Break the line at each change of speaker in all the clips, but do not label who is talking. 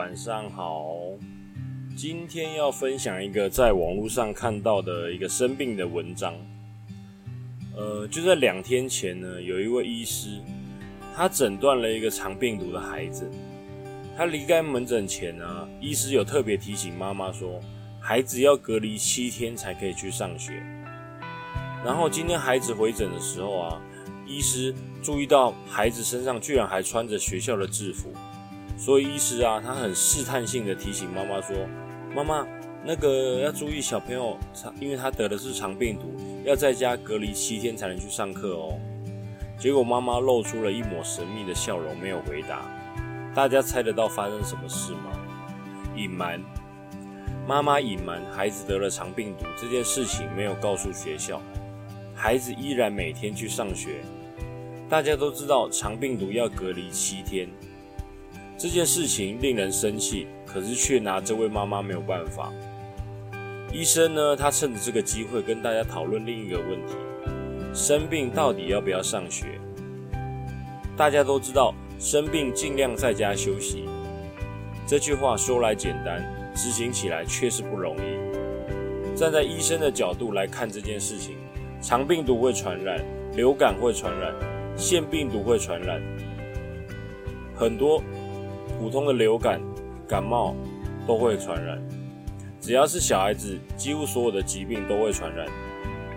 晚上好。今天要分享一个在网络上看到的一个生病的文章。呃，就在两天前呢，有一位医师，他诊断了一个肠病毒的孩子。他离开门诊前呢，医师有特别提醒妈妈说，孩子要隔离七天才可以去上学。然后今天孩子回诊的时候啊，医师注意到孩子身上居然还穿着学校的制服。所以医师啊，他很试探性的提醒妈妈说：“妈妈，那个要注意小朋友，因为他得的是肠病毒，要在家隔离七天才能去上课哦。”结果妈妈露出了一抹神秘的笑容，没有回答。大家猜得到发生什么事吗？隐瞒，妈妈隐瞒孩子得了肠病毒这件事情，没有告诉学校，孩子依然每天去上学。大家都知道肠病毒要隔离七天。这件事情令人生气，可是却拿这位妈妈没有办法。医生呢，他趁着这个机会跟大家讨论另一个问题：生病到底要不要上学？大家都知道，生病尽量在家休息。这句话说来简单，执行起来却是不容易。站在医生的角度来看这件事情，肠病毒会传染，流感会传染，腺病毒会传染，很多。普通的流感、感冒都会传染，只要是小孩子，几乎所有的疾病都会传染。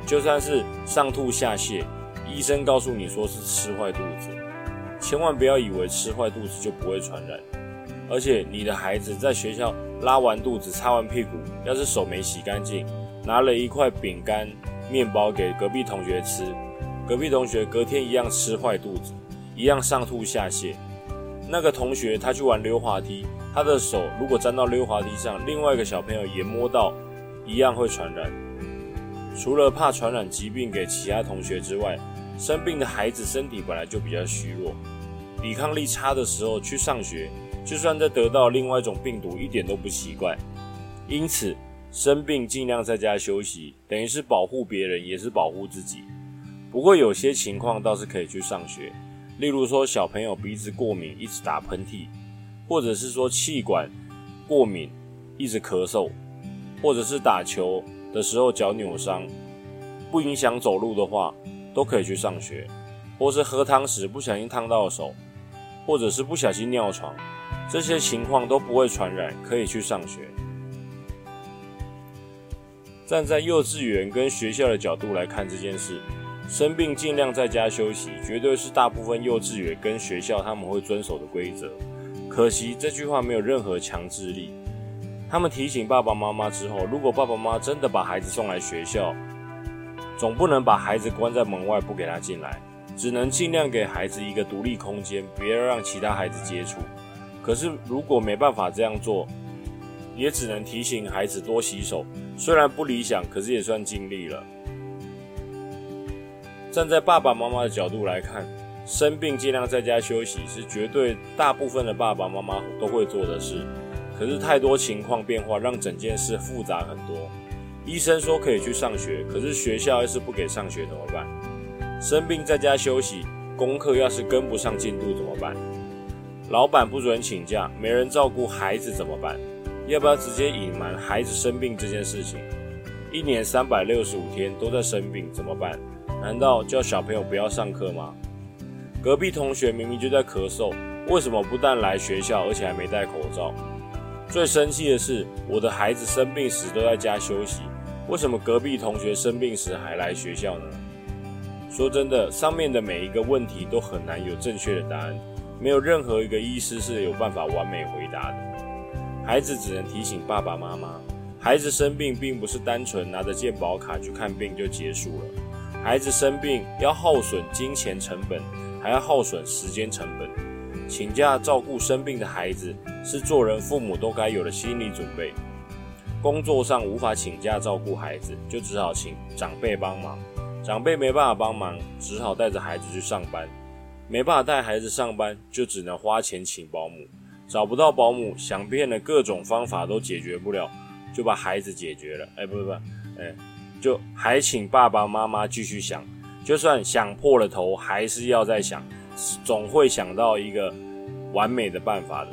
就算是上吐下泻，医生告诉你说是吃坏肚子，千万不要以为吃坏肚子就不会传染。而且你的孩子在学校拉完肚子、擦完屁股，要是手没洗干净，拿了一块饼干、面包给隔壁同学吃，隔壁同学隔天一样吃坏肚子，一样上吐下泻。那个同学他去玩溜滑梯，他的手如果沾到溜滑梯上，另外一个小朋友也摸到，一样会传染。除了怕传染疾病给其他同学之外，生病的孩子身体本来就比较虚弱，抵抗力差的时候去上学，就算再得到另外一种病毒，一点都不奇怪。因此，生病尽量在家休息，等于是保护别人，也是保护自己。不过有些情况倒是可以去上学。例如说，小朋友鼻子过敏，一直打喷嚏，或者是说气管过敏，一直咳嗽，或者是打球的时候脚扭伤，不影响走路的话，都可以去上学。或是喝汤时不小心烫到手，或者是不小心尿床，这些情况都不会传染，可以去上学。站在幼稚园跟学校的角度来看这件事。生病尽量在家休息，绝对是大部分幼稚园跟学校他们会遵守的规则。可惜这句话没有任何强制力。他们提醒爸爸妈妈之后，如果爸爸妈妈真的把孩子送来学校，总不能把孩子关在门外不给他进来，只能尽量给孩子一个独立空间，不要让其他孩子接触。可是如果没办法这样做，也只能提醒孩子多洗手。虽然不理想，可是也算尽力了。站在爸爸妈妈的角度来看，生病尽量在家休息是绝对大部分的爸爸妈妈都会做的事。可是太多情况变化，让整件事复杂很多。医生说可以去上学，可是学校要是不给上学怎么办？生病在家休息，功课要是跟不上进度怎么办？老板不准请假，没人照顾孩子怎么办？要不要直接隐瞒孩子生病这件事情？一年三百六十五天都在生病怎么办？难道叫小朋友不要上课吗？隔壁同学明明就在咳嗽，为什么不但来学校，而且还没戴口罩？最生气的是，我的孩子生病时都在家休息，为什么隔壁同学生病时还来学校呢？说真的，上面的每一个问题都很难有正确的答案，没有任何一个医师是有办法完美回答的。孩子只能提醒爸爸妈妈，孩子生病并不是单纯拿着健保卡去看病就结束了。孩子生病要耗损金钱成本，还要耗损时间成本。请假照顾生病的孩子，是做人父母都该有的心理准备。工作上无法请假照顾孩子，就只好请长辈帮忙。长辈没办法帮忙，只好带着孩子去上班。没办法带孩子上班，就只能花钱请保姆。找不到保姆，想遍了各种方法都解决不了，就把孩子解决了。哎，不不不，哎。就还请爸爸妈妈继续想，就算想破了头，还是要再想，总会想到一个完美的办法的。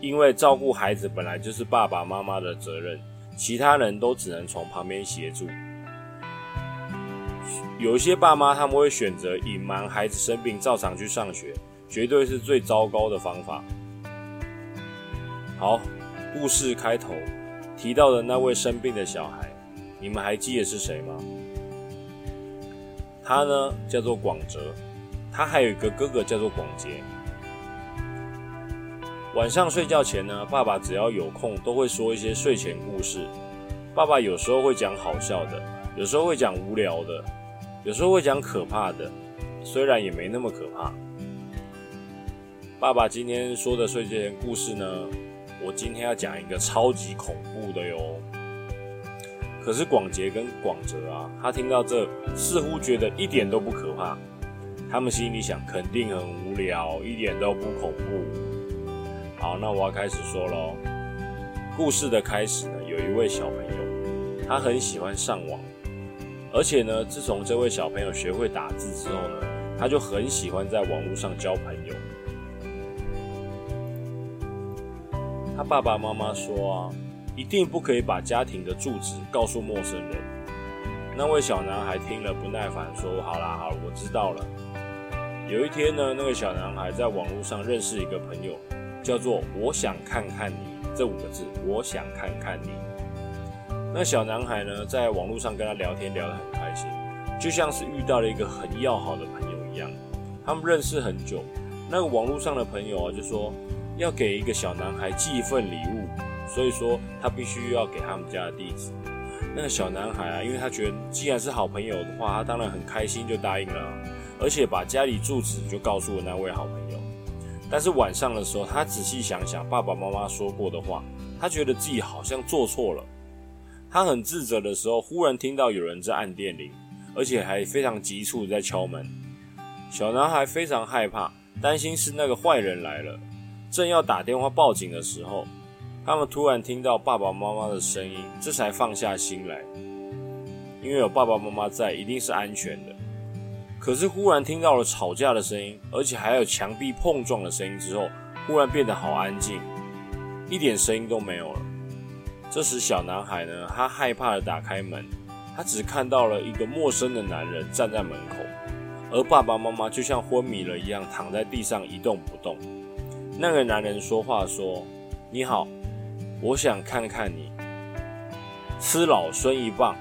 因为照顾孩子本来就是爸爸妈妈的责任，其他人都只能从旁边协助。有些爸妈他们会选择隐瞒孩子生病，照常去上学，绝对是最糟糕的方法。好，故事开头提到的那位生病的小孩，你们还记得是谁吗？他呢叫做广哲，他还有一个哥哥叫做广杰。晚上睡觉前呢，爸爸只要有空都会说一些睡前故事。爸爸有时候会讲好笑的，有时候会讲无聊的。有时候会讲可怕的，虽然也没那么可怕。爸爸今天说的睡前故事呢，我今天要讲一个超级恐怖的哟。可是广杰跟广哲啊，他听到这似乎觉得一点都不可怕，他们心里想肯定很无聊，一点都不恐怖。好，那我要开始说喽。故事的开始呢，有一位小朋友，他很喜欢上网。而且呢，自从这位小朋友学会打字之后呢，他就很喜欢在网络上交朋友。他爸爸妈妈说啊，一定不可以把家庭的住址告诉陌生人。那位小男孩听了不耐烦说：“好啦，好，我知道了。”有一天呢，那个小男孩在网络上认识一个朋友，叫做“我想看看你”这五个字，“我想看看你”。那小男孩呢，在网络上跟他聊天，聊得很开心，就像是遇到了一个很要好的朋友一样。他们认识很久，那个网络上的朋友啊，就说要给一个小男孩寄一份礼物，所以说他必须要给他们家的地址。那个小男孩啊，因为他觉得既然是好朋友的话，他当然很开心，就答应了，而且把家里住址就告诉了那位好朋友。但是晚上的时候，他仔细想想爸爸妈妈说过的话，他觉得自己好像做错了。他很自责的时候，忽然听到有人在按电铃，而且还非常急促的在敲门。小男孩非常害怕，担心是那个坏人来了。正要打电话报警的时候，他们突然听到爸爸妈妈的声音，这才放下心来，因为有爸爸妈妈在，一定是安全的。可是忽然听到了吵架的声音，而且还有墙壁碰撞的声音之后，忽然变得好安静，一点声音都没有了。这时，小男孩呢，他害怕的打开门，他只看到了一个陌生的男人站在门口，而爸爸妈妈就像昏迷了一样躺在地上一动不动。那个男人说话说：“你好，我想看看你。”吃老孙一棒，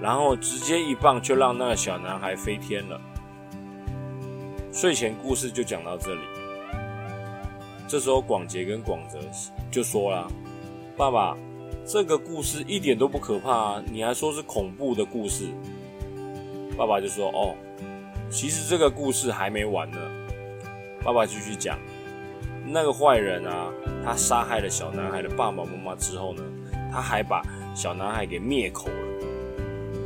然后直接一棒就让那个小男孩飞天了。睡前故事就讲到这里。这时候，广杰跟广泽就说了：“爸爸。”这个故事一点都不可怕！你还说是恐怖的故事？爸爸就说：“哦，其实这个故事还没完呢。”爸爸继续讲：“那个坏人啊，他杀害了小男孩的爸爸妈妈之后呢，他还把小男孩给灭口了。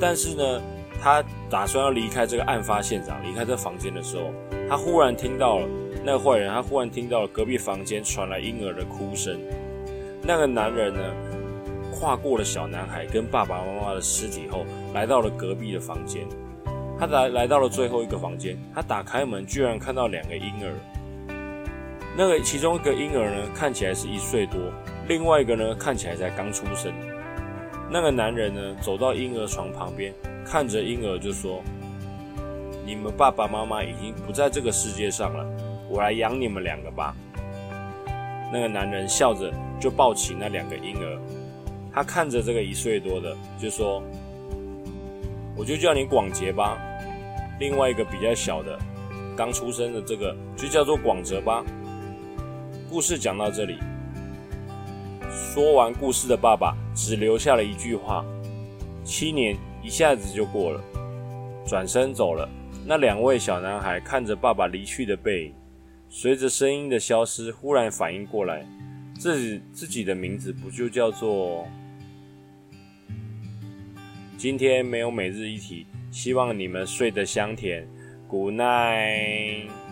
但是呢，他打算要离开这个案发现场，离开这房间的时候，他忽然听到了那个坏人，他忽然听到了隔壁房间传来婴儿的哭声。那个男人呢？”跨过了小男孩跟爸爸妈妈的尸体后，来到了隔壁的房间。他来来到了最后一个房间，他打开门，居然看到两个婴儿。那个其中一个婴儿呢，看起来是一岁多；另外一个呢，看起来才刚出生。那个男人呢，走到婴儿床旁边，看着婴儿就说：“你们爸爸妈妈已经不在这个世界上了，我来养你们两个吧。”那个男人笑着就抱起那两个婴儿。他看着这个一岁多的，就说：“我就叫你广杰吧。”另外一个比较小的，刚出生的这个就叫做广泽吧。故事讲到这里，说完故事的爸爸只留下了一句话：“七年一下子就过了。”转身走了。那两位小男孩看着爸爸离去的背影，随着声音的消失，忽然反应过来，自己自己的名字不就叫做……今天没有每日一题，希望你们睡得香甜，Good night。